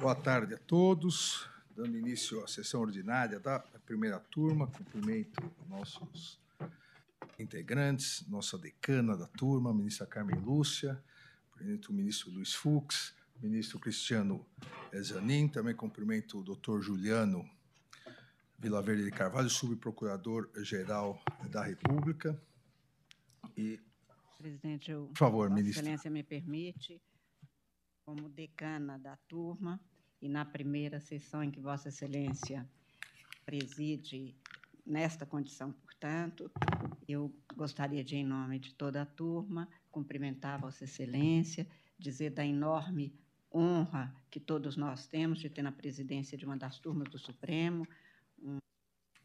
Boa tarde a todos. Dando início à sessão ordinária da primeira turma, cumprimento nossos integrantes, nossa decana da turma, a ministra Carmen Lúcia, cumprimento o ministro Luiz Fux, ministro Cristiano Zanin, também cumprimento o doutor Juliano Vila Verde de Carvalho, subprocurador-geral da República. E, Presidente, eu, por favor, Vossa ministro. Excelência me permite, como decana da turma, e na primeira sessão em que Vossa Excelência preside nesta condição, portanto, eu gostaria de, em nome de toda a turma, cumprimentar Vossa Excelência, dizer da enorme honra que todos nós temos de ter na presidência de uma das turmas do Supremo um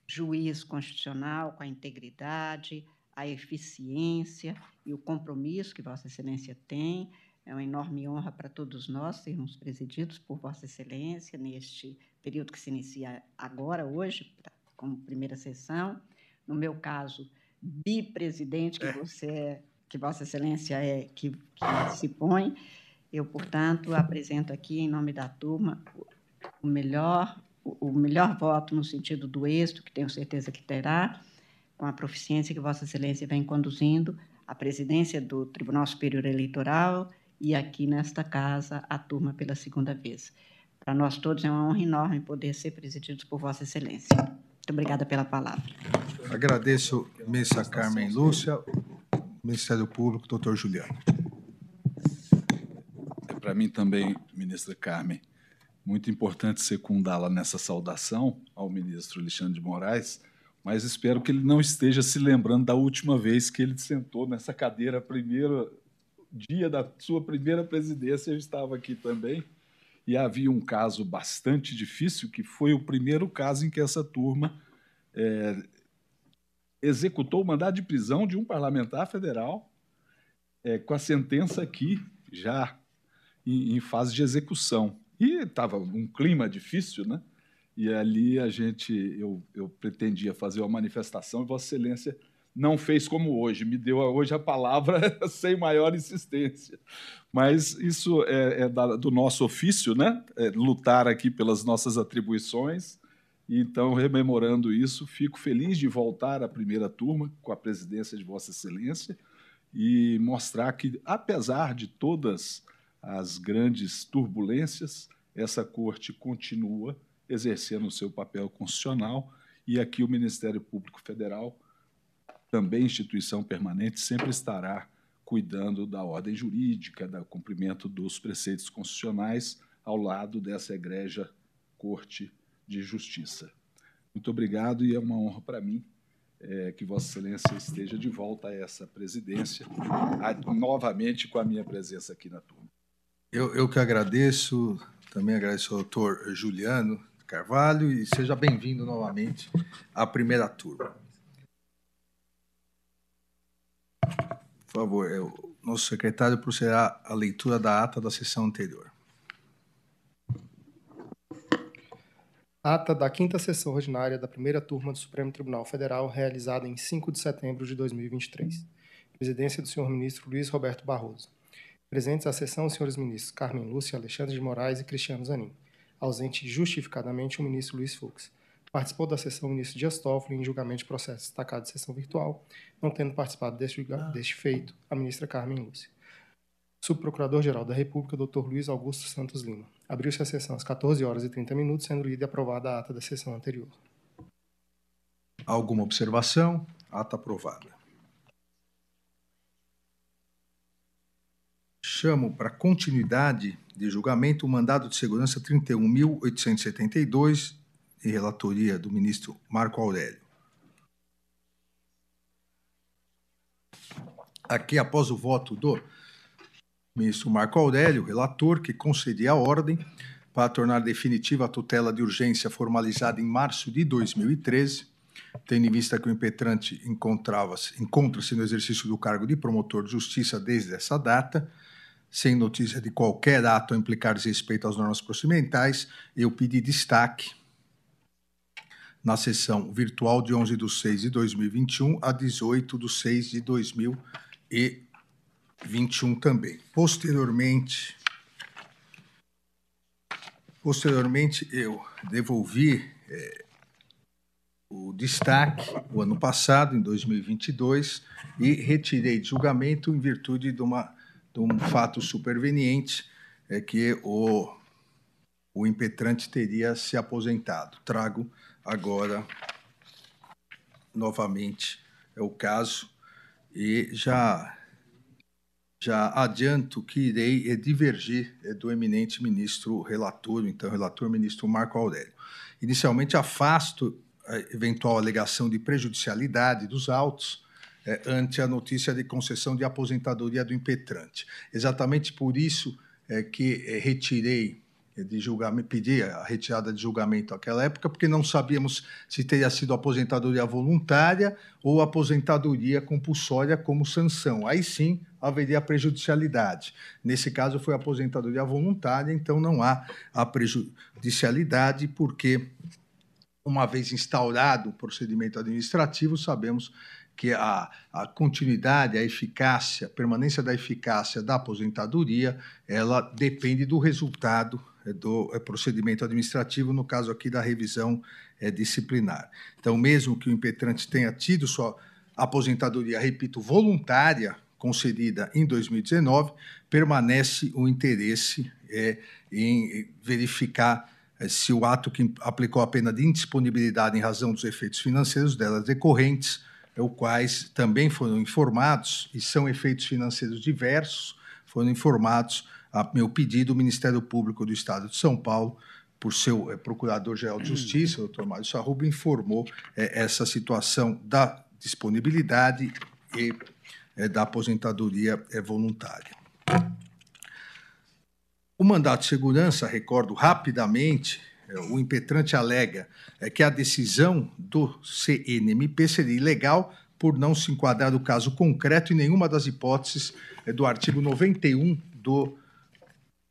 juiz constitucional com a integridade, a eficiência e o compromisso que Vossa Excelência tem. É uma enorme honra para todos nós sermos presididos por Vossa Excelência neste período que se inicia agora, hoje, como primeira sessão. No meu caso, bipresidente, que você é, que Vossa Excelência é, que, que se põe. Eu, portanto, apresento aqui, em nome da turma, o melhor, o melhor voto no sentido do êxito, que tenho certeza que terá, com a proficiência que Vossa Excelência vem conduzindo a presidência do Tribunal Superior Eleitoral e aqui nesta casa a turma pela segunda vez. Para nós todos é uma honra enorme poder ser presididos por Vossa Excelência. Muito obrigada pela palavra. Agradeço, ministra Carmen Lúcia, Ministério Público, doutor Juliano. É para mim também, ministra Carmen, muito importante secundá-la nessa saudação ao ministro Alexandre de Moraes, mas espero que ele não esteja se lembrando da última vez que ele sentou nessa cadeira, primeiro dia da sua primeira presidência, eu estava aqui também, e havia um caso bastante difícil, que foi o primeiro caso em que essa turma é, executou o mandado de prisão de um parlamentar federal, é, com a sentença aqui já em, em fase de execução. E estava um clima difícil, né? E ali a gente, eu, eu pretendia fazer uma manifestação e Vossa Excelência não fez como hoje, me deu hoje a palavra sem maior insistência. Mas isso é, é da, do nosso ofício, né? É lutar aqui pelas nossas atribuições. Então, rememorando isso, fico feliz de voltar à primeira turma com a presidência de Vossa Excelência e mostrar que, apesar de todas as grandes turbulências, essa corte continua exercendo o seu papel constitucional e aqui o Ministério Público Federal, também instituição permanente, sempre estará cuidando da ordem jurídica, do cumprimento dos preceitos constitucionais, ao lado dessa egrégia Corte de Justiça. Muito obrigado e é uma honra para mim é, que Vossa Excelência esteja de volta a essa presidência, a, novamente com a minha presença aqui na turma. Eu, eu que agradeço, também agradeço ao doutor Juliano Carvalho e seja bem-vindo novamente à primeira turma. Por favor, o nosso secretário procederá à leitura da ata da sessão anterior. Ata da quinta sessão ordinária da primeira turma do Supremo Tribunal Federal, realizada em 5 de setembro de 2023. Presidência do senhor ministro Luiz Roberto Barroso. Presentes à sessão, os senhores ministros Carmen Lúcia, Alexandre de Moraes e Cristiano Zanin. Ausente justificadamente o ministro Luiz Fux. Participou da sessão ministro Dias Toffoli em julgamento de processo destacado de sessão virtual, não tendo participado deste, deste feito a ministra Carmen Lúcia. Subprocurador-Geral da República, Dr. Luiz Augusto Santos Lima. Abriu-se a sessão às 14 horas e 30 minutos, sendo lida e aprovada a ata da sessão anterior. Alguma observação? Ata aprovada. Chamo para continuidade de julgamento o mandado de segurança 31.872, em relatoria do ministro Marco Aurélio. Aqui, após o voto do ministro Marco Aurélio, relator, que concedia a ordem para tornar definitiva a tutela de urgência formalizada em março de 2013, tendo em vista que o impetrante encontrava-se, encontra-se no exercício do cargo de promotor de justiça desde essa data, sem notícia de qualquer ato a implicar desrespeito às normas procedimentais, eu pedi destaque na sessão virtual de 11 de 6 de 2021 a 18 de 6 de 2021 também. Posteriormente, Posteriormente, eu devolvi é, o destaque o ano passado, em 2022, e retirei de julgamento em virtude de, uma, de um fato superveniente, é que o, o impetrante teria se aposentado. Trago agora novamente é o caso e já já adianto que irei divergir eh, do eminente ministro relator, então relator ministro Marco Aurélio. Inicialmente afasto a eventual alegação de prejudicialidade dos autos eh, ante a notícia de concessão de aposentadoria do impetrante. Exatamente por isso é que retirei de julgamento, pedi a retirada de julgamento naquela época, porque não sabíamos se teria sido aposentadoria voluntária ou aposentadoria compulsória como sanção. Aí sim haveria prejudicialidade. Nesse caso foi aposentadoria voluntária, então não há a prejudicialidade, porque uma vez instaurado o procedimento administrativo, sabemos que a, a, continuidade, a eficácia, a permanência da eficácia da aposentadoria, ela depende do resultado do é, procedimento administrativo, no caso aqui da revisão é, disciplinar. Então, mesmo que o impetrante tenha tido sua aposentadoria, repito, voluntária, concedida em 2019, permanece o interesse é, em verificar é, se o ato que aplicou a pena de indisponibilidade em razão dos efeitos financeiros delas decorrentes, é, os quais também foram informados, e são efeitos financeiros diversos, foram informados a meu pedido, o Ministério Público do Estado de São Paulo, por seu é, Procurador-Geral de Justiça, o doutor Mário Sarruba, informou é, essa situação da disponibilidade e é, da aposentadoria voluntária. O mandato de segurança, recordo rapidamente, o impetrante alega que a decisão do CNMP seria ilegal por não se enquadrar o caso concreto em nenhuma das hipóteses do artigo 91 do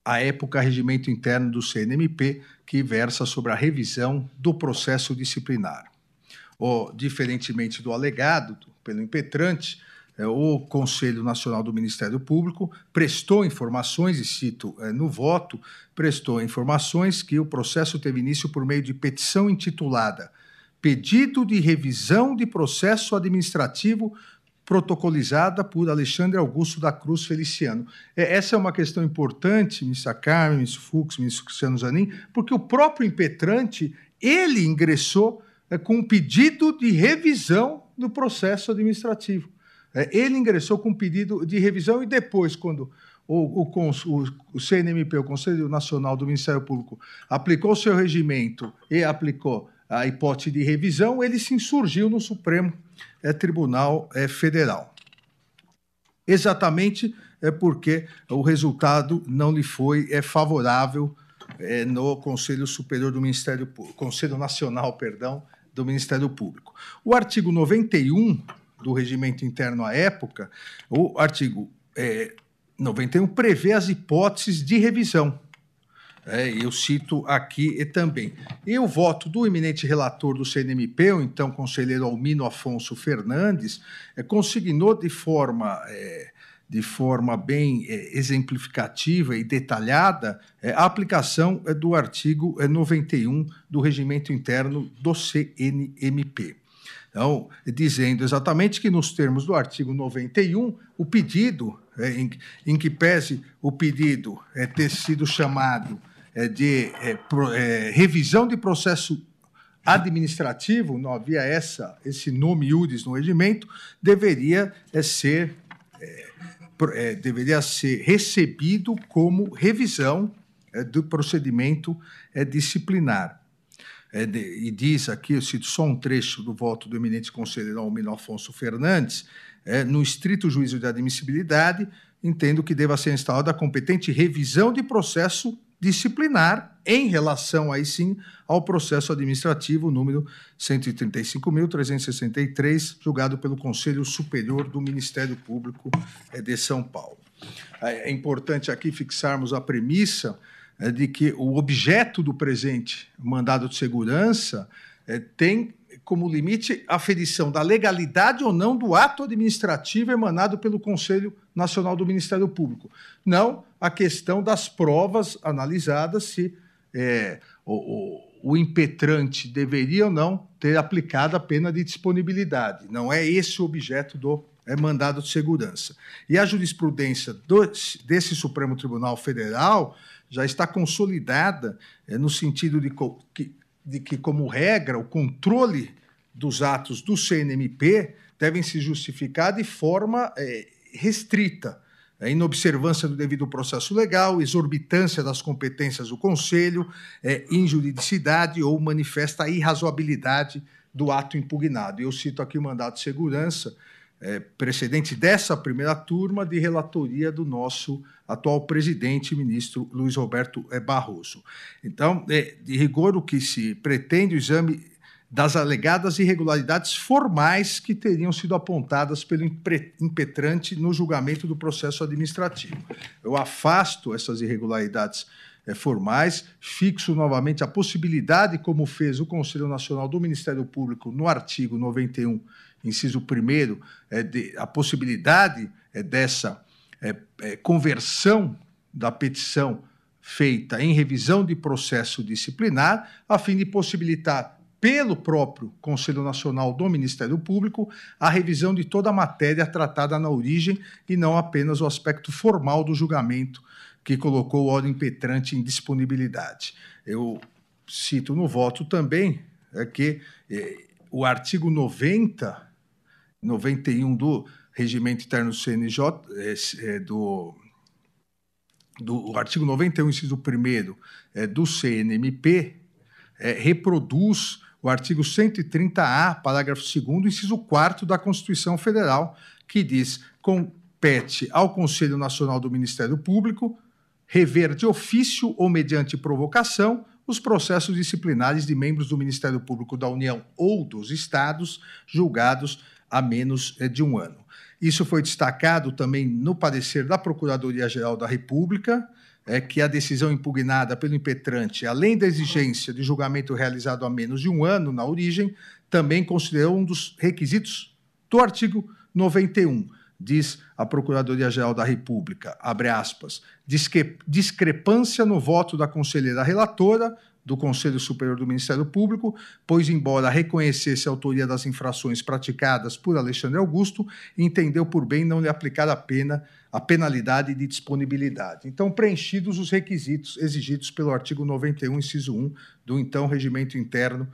à época, regimento interno do CNMP, que versa sobre a revisão do processo disciplinar. O, diferentemente do alegado pelo impetrante, é, o Conselho Nacional do Ministério Público prestou informações, e cito é, no voto, prestou informações que o processo teve início por meio de petição intitulada Pedido de Revisão de Processo Administrativo protocolizada por Alexandre Augusto da Cruz Feliciano. É, essa é uma questão importante, ministro Carmen, ministro Fux, ministro Cristiano Zanin, porque o próprio impetrante, ele ingressou é, com um pedido de revisão do processo administrativo. É, ele ingressou com um pedido de revisão e depois, quando o, o, o, CNMP, o Conselho Nacional do Ministério Público, aplicou o seu regimento e aplicou a hipótese de revisão, ele se insurgiu no Supremo é, Tribunal é, Federal. Exatamente é porque o resultado não lhe foi é, favorável é, no Conselho Superior do Ministério Conselho Nacional, perdão, do Ministério Público. O artigo 91 do regimento interno à época, o artigo é, 91 prevê as hipóteses de revisão. É, eu cito aqui também. E o voto do eminente relator do CNMP, o então conselheiro Almino Afonso Fernandes, é, consignou de forma, é, de forma bem é, exemplificativa e detalhada é, a aplicação é, do artigo 91 do regimento interno do CNMP. Então, dizendo exatamente que, nos termos do artigo 91, o pedido, em, em que pese o pedido é, ter sido chamado é, de é, é, revisão de processo administrativo, não havia essa, esse nome iuris no regimento, deveria ser, deveria ser recebido como revisão do procedimento disciplinar. e diz aqui, eu cito só um trecho do voto do eminente conselheiro Almino Afonso Fernandes, no estrito juízo de admissibilidade, entendo que deva ser instalada a competente revisão de processo disciplinar em relação, aí sim, ao processo administrativo número 135.363, julgado pelo Conselho Superior do Ministério Público eh, de São Paulo. É, é importante aqui fixarmos a premissa eh, de que o objeto do presente mandado de segurança tem como limite a aferição da legalidade ou não do ato administrativo emanado pelo Conselho Nacional do Ministério Público. Não a questão das provas analisadas, se é, o, o, o, impetrante deveria ou não ter aplicado a pena de disponibilidade. Não é esse o objeto do é, mandado de segurança. E a jurisprudência do, desse Supremo Tribunal Federal já está consolidada é, no sentido de que, de que, como regra, o controle dos atos do CNMP devem se justificar de forma é, restrita, é, inobservância do devido processo legal, exorbitância das competências do Conselho, é, injuridicidade ou manifesta irrazoabilidade do ato impugnado. Eu cito aqui o mandato de segurança, é, precedente dessa primeira turma de relatoria do nosso atual presidente, ministro Luiz Roberto é, Barroso. Então, é, de rigor, o que se pretende o exame das alegadas irregularidades formais que teriam sido apontadas pelo impetrante no julgamento do processo administrativo. Eu afasto essas irregularidades é, formais, fixo novamente a possibilidade, como fez o Conselho Nacional do Ministério Público no artigo 91, inciso 1, é, de, a possibilidade é, dessa conversão da petição feita em revisão de processo disciplinar, a fim de possibilitar pelo próprio Conselho Nacional do Ministério Público a revisão de toda a matéria tratada na origem e não apenas o aspecto formal do julgamento que colocou o órgão impetrante em disponibilidade. Eu cito no voto também é que é, o artigo 90, 91 do Regimento Interno do CNJ, é, é, do, do artigo 91, inciso 1 é, do CNMP, reproduz o artigo 130-A, parágrafo 2 inciso 4 da Constituição Federal, que diz: compete ao Conselho Nacional do Ministério Público rever de ofício ou mediante provocação os processos disciplinares de membros do Ministério Público da União ou dos Estados julgados há menos eh, de um ano. Isso foi destacado também no parecer da Procuradoria-Geral da República, é que a decisão impugnada pelo impetrante, além da exigência de julgamento realizado há menos de um ano na origem, também considerou um dos requisitos do artigo 91. Diz a Procuradoria-Geral da República, abre aspas, discrepância no voto da conselheira relatora do Conselho Superior do Ministério Público, pois, embora reconhecesse a autoria das infrações praticadas por Alexandre Augusto, entendeu por bem não lhe aplicar a pena a penalidade de disponibilidade. Então, preenchidos os requisitos exigidos pelo artigo 91, inciso 1 do então regimento interno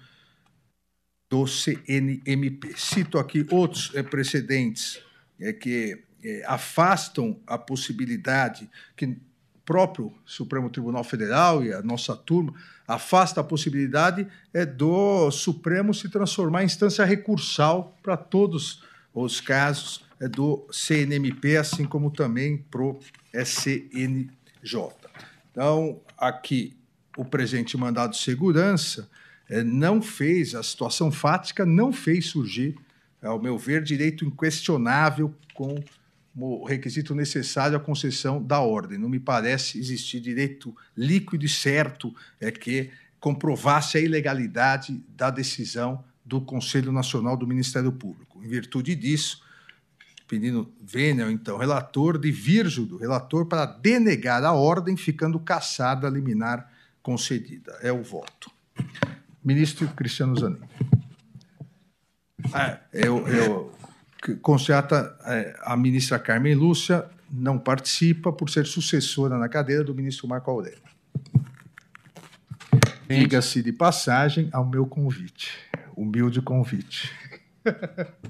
do CNMP. Cito aqui outros é, precedentes é, que é, afastam a possibilidade que o próprio Supremo Tribunal Federal e a nossa turma afasta a possibilidade é, do Supremo se transformar em instância recursal para todos os casos do CNMP, assim como também para o SNJ. Então, aqui, o presente mandado de segurança é, não fez, a situação fática não fez surgir, ao meu ver, direito inquestionável com o requisito necessário à concessão da ordem. Não me parece existir direito líquido e certo é que comprovasse a ilegalidade da decisão do Conselho Nacional do Ministério Público. Em virtude disso, pedindo vênia, então, relator de Vírgio, relator para denegar a ordem, ficando cassada a liminar concedida. É o voto. Ministro Cristiano Zanin. Ah, eu, eu constata é, a ministra Carmen Lúcia não participa por ser sucessora na cadeira do ministro Marco Aurélio. Diga-se de passagem ao meu convite, humilde convite.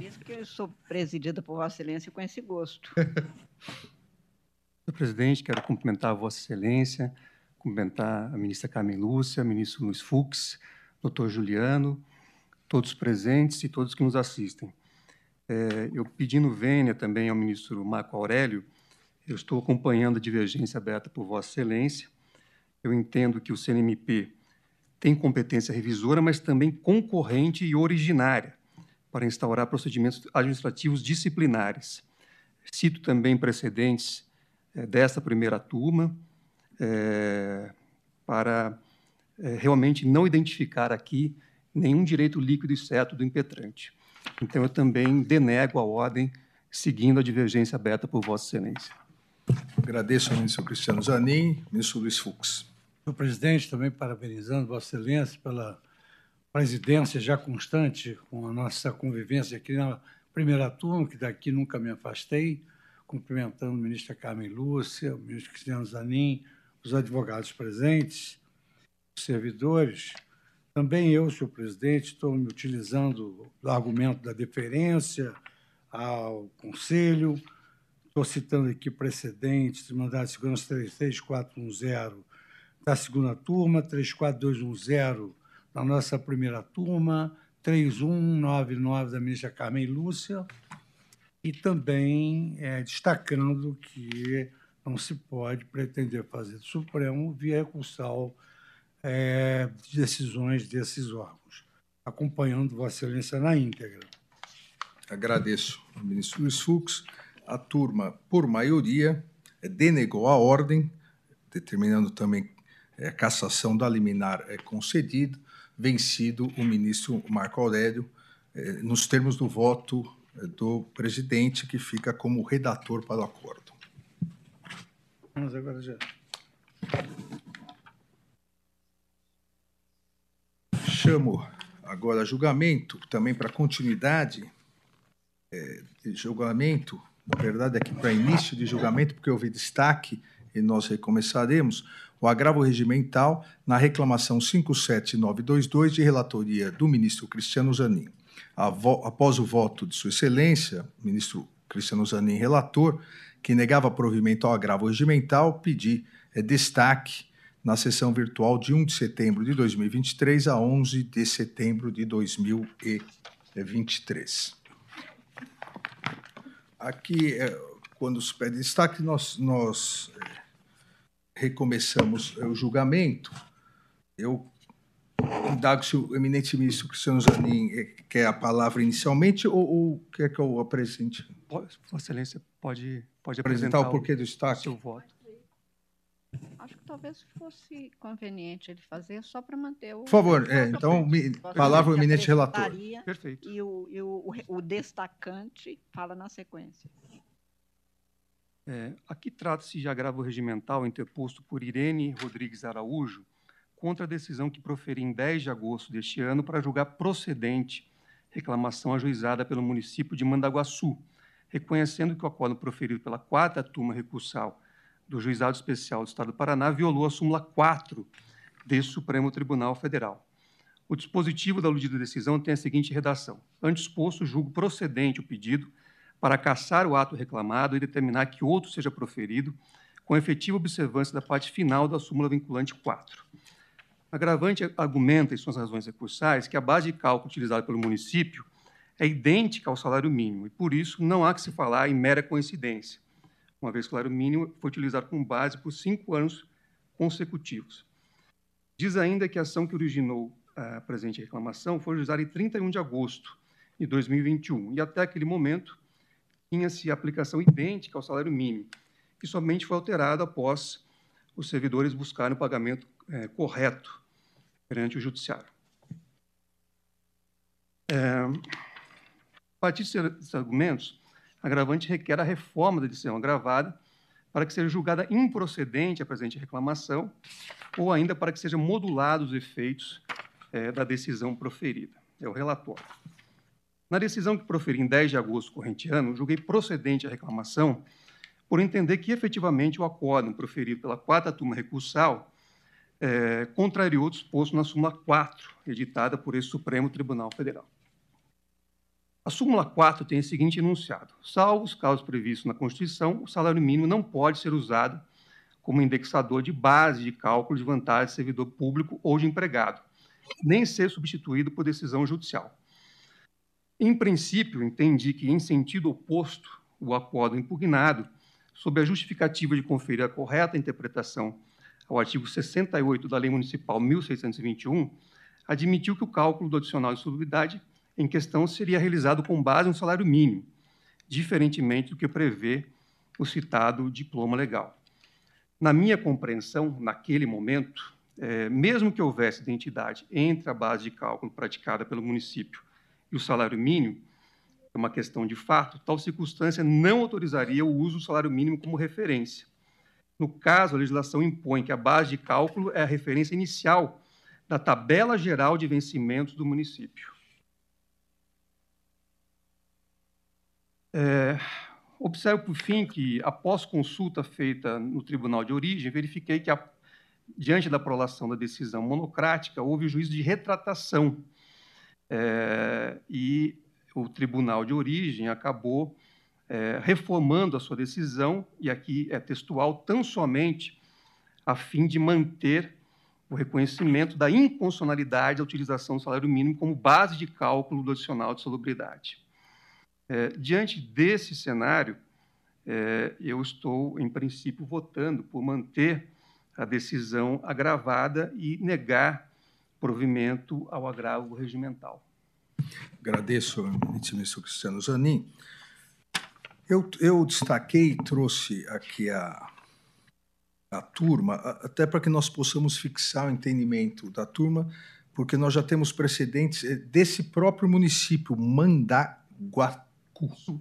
Isso que eu sou presidida por Vossa Excelência com esse gosto. Senhor presidente, quero cumprimentar Vossa Excelência, cumprimentar a ministra Carmen Lúcia, ministro Luiz Fux, doutor Juliano, todos presentes e todos que nos assistem. É, eu pedindo vênia também ao ministro Marco Aurélio, eu estou acompanhando a divergência aberta por Vossa Excelência. Eu entendo que o CNMP tem competência revisora, mas também concorrente e originária para instaurar procedimentos administrativos disciplinares. Cito também precedentes é, desta primeira turma é, para é, realmente não identificar aqui nenhum direito líquido e certo do impetrante. Então, eu também denego a ordem, seguindo a divergência aberta por Vossa Excelência. Agradeço ao ministro Cristiano Zanin, ministro Luiz Fux. Senhor presidente, também parabenizando Vossa Excelência pela presidência já constante com a nossa convivência aqui na primeira turma, que daqui nunca me afastei, cumprimentando o ministro Carmen Lúcia, o ministro Cristiano Zanin, os advogados presentes, os servidores. Também eu, senhor presidente, estou me utilizando do argumento da deferência ao Conselho, estou citando aqui precedentes de mandado de segurança 33410 da segunda turma, 34210 da nossa primeira turma, 3199 da ministra Carmen Lúcia, e também é, destacando que não se pode pretender fazer do Supremo via recursal é, de decisões desses órgãos, acompanhando Vossa Excelência na íntegra. Agradeço ao ministro Luiz Fux. A turma, por maioria, denegou a ordem, determinando também é, a cassação da liminar é, concedida, vencido o ministro Marco Aurélio, é, nos termos do voto é, do presidente, que fica como redator para o acordo. Vamos agora já. Chamo agora julgamento, também para continuidade é, de julgamento, na verdade, aqui para início de julgamento, porque houve destaque e nós recomeçaremos, o agravo regimental na reclamação 57922 de relatoria do ministro Cristiano Zanin. Após o voto de Sua Excelência, ministro Cristiano Zanin, relator, que negava provimento ao agravo regimental, pedi é, destaque na sessão virtual de 1 de setembro de 2023 a 11 de setembro de 2023. Aqui, é, quando se pede destaque, nós, nós é, recomeçamos o julgamento. Eu indago se o eminente ministro Cristiano Zanin quer a palavra inicialmente ou, ou quer que eu apresente? Vossa Excelência pode, pode apresentar, apresentar o porquê do destaque? Seu voto. Acho que talvez fosse conveniente ele fazer só para manter o. Por favor, é, então, mi, palavra o eminente relator. Perfeito. E, o, e o, o destacante fala na sequência. É, aqui trata-se de agravo regimental interposto por Irene Rodrigues Araújo contra a decisão que proferi em 10 de agosto deste ano para julgar procedente reclamação ajuizada pelo município de Mandaguaçu, reconhecendo que o acordo proferido pela quarta turma recursal do Juizado Especial do Estado do Paraná violou a súmula 4 desse Supremo Tribunal Federal. O dispositivo da aludida decisão tem a seguinte redação: Antes exposto, julgo procedente o pedido para cassar o ato reclamado e determinar que outro seja proferido, com efetiva observância da parte final da súmula vinculante 4. A agravante argumenta, em suas razões recursais, que a base de cálculo utilizada pelo município é idêntica ao salário mínimo e, por isso, não há que se falar em mera coincidência, uma vez que o salário mínimo foi utilizado como base por cinco anos consecutivos. Diz ainda que a ação que originou a presente reclamação foi realizada em 31 de agosto de 2021 e, até aquele momento, tinha-se aplicação idêntica ao salário mínimo, que somente foi alterada após os servidores buscarem o pagamento é, correto perante o judiciário. É, a partir desses argumentos, a agravante requer a reforma da decisão agravada para que seja julgada improcedente a presente reclamação ou ainda para que sejam modulados os efeitos é, da decisão proferida. É o relatório. Na decisão que proferi em 10 de agosto corrente ano, julguei procedente a reclamação por entender que, efetivamente, o acórdão proferido pela quarta turma recursal é, contrariou o disposto na súmula 4, editada por esse Supremo Tribunal Federal. A súmula 4 tem o seguinte enunciado: salvo os casos previstos na Constituição, o salário mínimo não pode ser usado como indexador de base de cálculo de vantagem de servidor público ou de empregado, nem ser substituído por decisão judicial. Em princípio, entendi que, em sentido oposto, o acordo impugnado, sob a justificativa de conferir a correta interpretação ao artigo 68 da Lei Municipal 1621, admitiu que o cálculo do adicional de solubilidade em questão seria realizado com base no salário mínimo, diferentemente do que prevê o citado diploma legal. Na minha compreensão, naquele momento, é, mesmo que houvesse identidade entre a base de cálculo praticada pelo município e o salário mínimo, é uma questão de fato, tal circunstância não autorizaria o uso do salário mínimo como referência. No caso, a legislação impõe que a base de cálculo é a referência inicial da tabela geral de vencimentos do município. É, observo, por fim, que, após consulta feita no tribunal de origem, verifiquei que, a, diante da prolação da decisão monocrática, houve o juízo de retratação. É, e o tribunal de origem acabou é, reformando a sua decisão, e aqui é textual, tão somente a fim de manter o reconhecimento da inconstitucionalidade da utilização do salário mínimo como base de cálculo do adicional de salubridade. É, diante desse cenário, é, eu estou, em princípio, votando por manter a decisão agravada e negar provimento ao agravo regimental. Agradeço, ministro Cristiano Zanin. Eu, eu destaquei e trouxe aqui a, a turma, até para que nós possamos fixar o entendimento da turma, porque nós já temos precedentes eh, desse próprio município, Mandaguacu.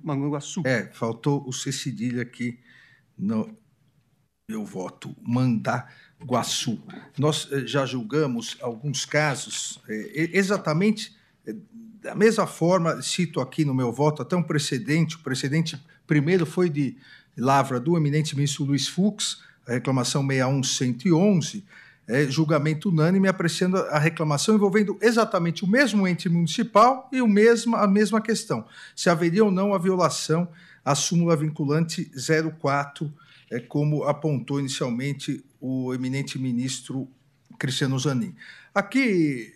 Mandaguaçu. É, faltou o C cedilha aqui no meu voto, Mandaguaçu. Nós eh, já julgamos alguns casos, é, exatamente da mesma forma, cito aqui no meu voto até um precedente, o precedente primeiro foi de lavra do eminente ministro Luiz Fux, a reclamação 61111, é, julgamento unânime apreciando a reclamação envolvendo exatamente o mesmo ente municipal e o mesmo, a mesma questão, se haveria ou não a violação à súmula vinculante 04, é, como apontou inicialmente o eminente ministro Cristiano Zanin. Aqui,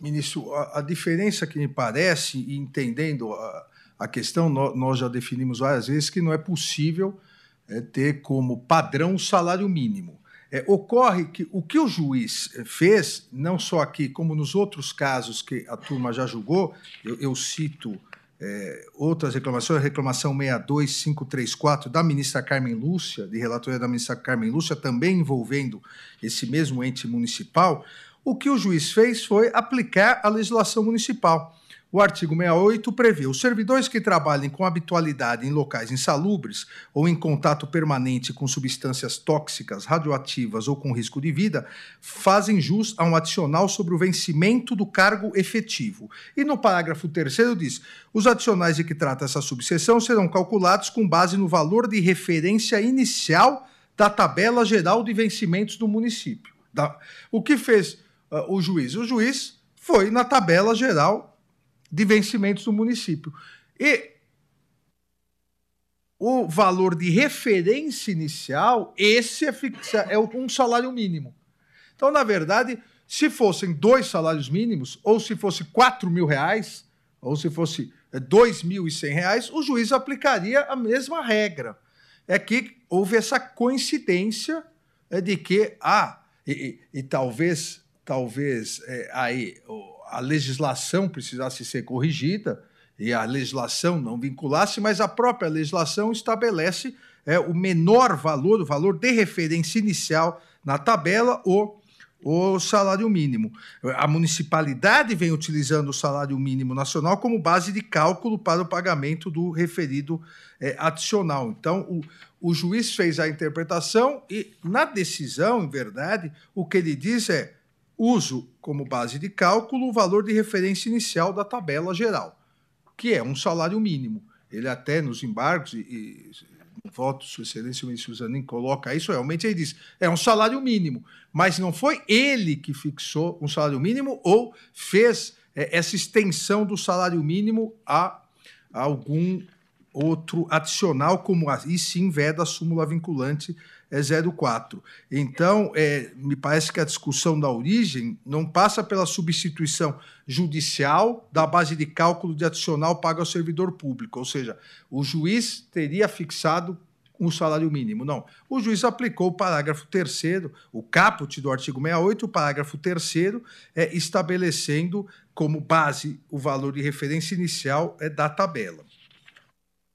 ministro, a, a diferença que me parece, entendendo a, a questão, nós, nós já definimos várias vezes que não é possível é, ter como padrão o salário mínimo. É, ocorre que o que o juiz é, fez, não só aqui, como nos outros casos que a turma já julgou, eu, eu cito é, outras reclamações, a reclamação 62534 da ministra Carmen Lúcia, de relatoria da ministra Carmen Lúcia, também envolvendo esse mesmo ente municipal, o que o juiz fez foi aplicar a legislação municipal. O artigo 68 prevê os servidores que trabalhem com habitualidade em locais insalubres ou em contato permanente com substâncias tóxicas, radioativas ou com risco de vida, fazem jus a um adicional sobre o vencimento do cargo efetivo. E no parágrafo 3 diz: os adicionais de que trata essa subseção serão calculados com base no valor de referência inicial da tabela geral de vencimentos do município. O que fez uh, o juiz? O juiz foi na tabela geral de vencimentos do município. E o valor de referência inicial, esse é, fixa, é um salário mínimo. Então, na verdade, se fossem dois salários mínimos, ou se fosse quatro mil reais, ou se fosse é, dois mil e cem reais, o juiz aplicaria a mesma regra. É que houve essa coincidência é, de que, ah, e, e, e talvez, talvez é, aí a legislação precisasse ser corrigida e a legislação não vinculasse, mas a própria legislação estabelece é, o menor valor, o valor de referência inicial na tabela, o, o salário mínimo. A municipalidade vem utilizando o salário mínimo nacional como base de cálculo para o pagamento do referido é, adicional. Então, o, o juiz fez a interpretação e, na decisão, em verdade, o que ele diz é uso como base de cálculo o valor de referência inicial da tabela geral, que é um salário mínimo. Ele até nos embargos, e, e voto, Sua Excelência, o ministro Zanin coloca isso, realmente ele diz, é um salário mínimo, mas não foi ele que fixou um salário mínimo ou fez é, essa extensão do salário mínimo a, a algum outro adicional, como aí sim veda a súmula vinculante é 0,4. Então, é, me parece que a discussão da origem não passa pela substituição judicial da base de cálculo de adicional pago ao servidor público, ou seja, o juiz teria fixado um salário mínimo. Não. O juiz aplicou o parágrafo 3 o caput do artigo 68, o parágrafo 3 é, estabelecendo como base o valor de referência inicial é, da tabela.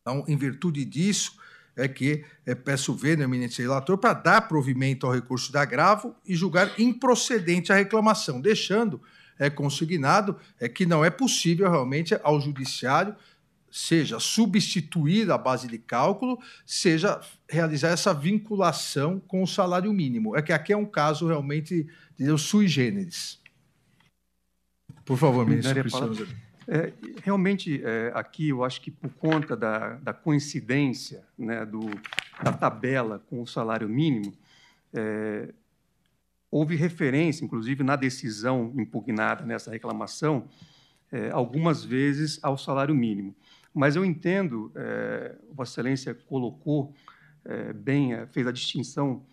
Então, em virtude disso, é que é, peço ver no eminente relator para dar provimento ao recurso de agravo e julgar improcedente a reclamação, deixando é, consignado é, que não é possível realmente ao judiciário seja substituir a base de cálculo, seja realizar essa vinculação com o salário mínimo. É que aqui é um caso realmente de sui generis. Por favor, ministro Cristiano é, realmente, é, aqui eu acho que por conta da, da coincidência né, do, da tabela com o salário mínimo, é, houve referência, inclusive na decisão impugnada nessa reclamação, é, algumas vezes ao salário mínimo. Mas eu entendo, é, Vossa Excelência colocou é, bem, fez a distinção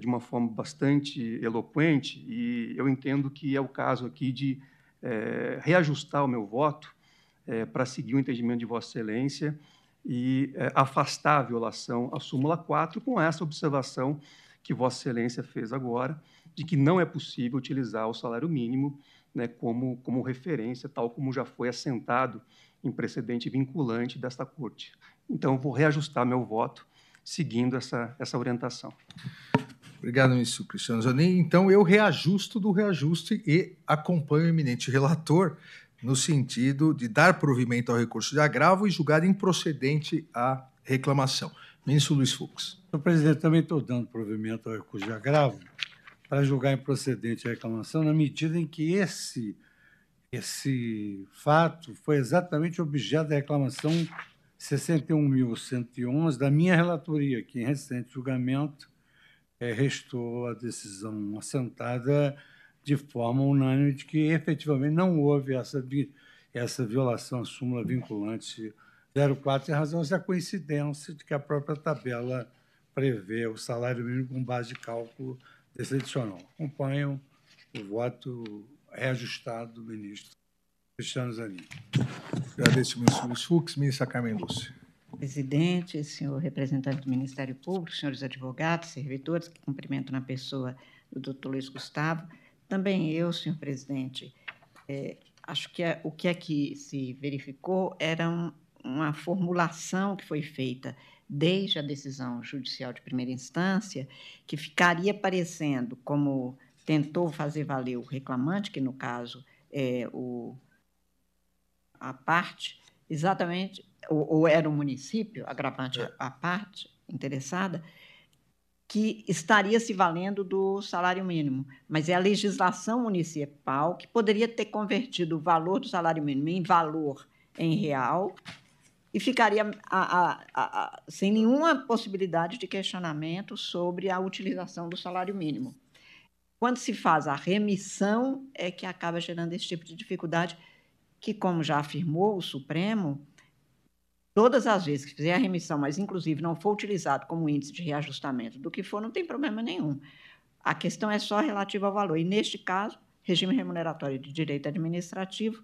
de uma forma bastante eloquente, e eu entendo que é o caso aqui de é, reajustar o meu voto é, para seguir o entendimento de Vossa Excelência e afastar a violação à súmula 4 com essa observação que Vossa Excelência fez agora, de que não é possível utilizar o salário mínimo né, como, como referência, tal como já foi assentado em precedente vinculante desta Corte. Então, vou reajustar meu voto seguindo essa, essa orientação. Obrigado, ministro Cristiano Zanin. Então, eu reajusto do reajuste e acompanho o eminente relator no sentido de dar provimento ao recurso de agravo e julgar improcedente a reclamação. Ministro Luiz Fux. Senhor presidente, também estou dando provimento ao recurso de agravo para julgar improcedente a reclamação na medida em que esse esse fato foi exatamente objeto da reclamação 61.111 da minha relatoria, que em recente julgamento é, restou a decisão assentada de forma unânime de que efetivamente não houve essa, essa violação à súmula vinculante 04, em razão dessa coincidência de que a própria tabela prevê o salário mínimo com base de cálculo desse adicional. O voto reajustado do ministro Cristiano Zanin. Agradeço, ministro Fux. Ministra Carmen Lúcia. Presidente, senhor representante do Ministério Público, senhores advogados, servidores, que cumprimento na pessoa do doutor Luiz Gustavo. Também eu, senhor presidente, é, acho que o que é que se verificou era um, uma formulação que foi feita desde a decisão judicial de primeira instância, que ficaria parecendo como tentou fazer valer o reclamante, que no caso é o, a parte, exatamente, ou, ou era o município, agravante é. a parte interessada, que estaria se valendo do salário mínimo, mas é a legislação municipal que poderia ter convertido o valor do salário mínimo em valor em real e ficaria a, a, a, sem nenhuma possibilidade de questionamento sobre a utilização do salário mínimo. Quando se faz a remissão, é que acaba gerando esse tipo de dificuldade, que, como já afirmou o Supremo, todas as vezes que fizer a remissão, mas inclusive não for utilizado como índice de reajustamento do que for, não tem problema nenhum. A questão é só relativa ao valor. E, neste caso, regime remuneratório de direito administrativo,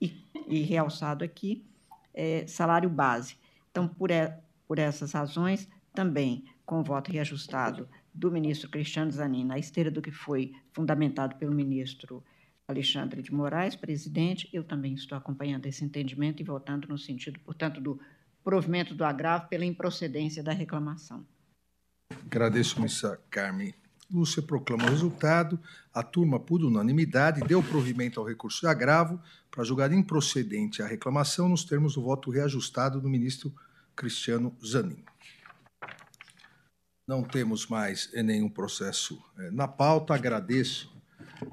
e, e realçado aqui, é, salário base. Então, por, e, por essas razões, também com o voto reajustado do ministro Cristiano Zanin, na esteira do que foi fundamentado pelo ministro Alexandre de Moraes, presidente, eu também estou acompanhando esse entendimento e votando no sentido, portanto, do provimento do agravo pela improcedência da reclamação. Agradeço, ministra Carmen. Lúcia proclama o resultado. A turma, por unanimidade, deu provimento ao recurso de agravo para julgar improcedente a reclamação nos termos do voto reajustado do ministro Cristiano Zanin. Não temos mais nenhum processo eh, na pauta. Agradeço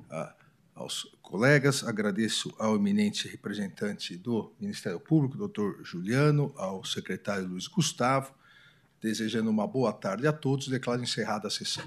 ah, aos colegas, agradeço ao eminente representante do Ministério Público, doutor Juliano, ao secretário Luiz Gustavo, desejando uma boa tarde a todos. Declaro encerrada a sessão.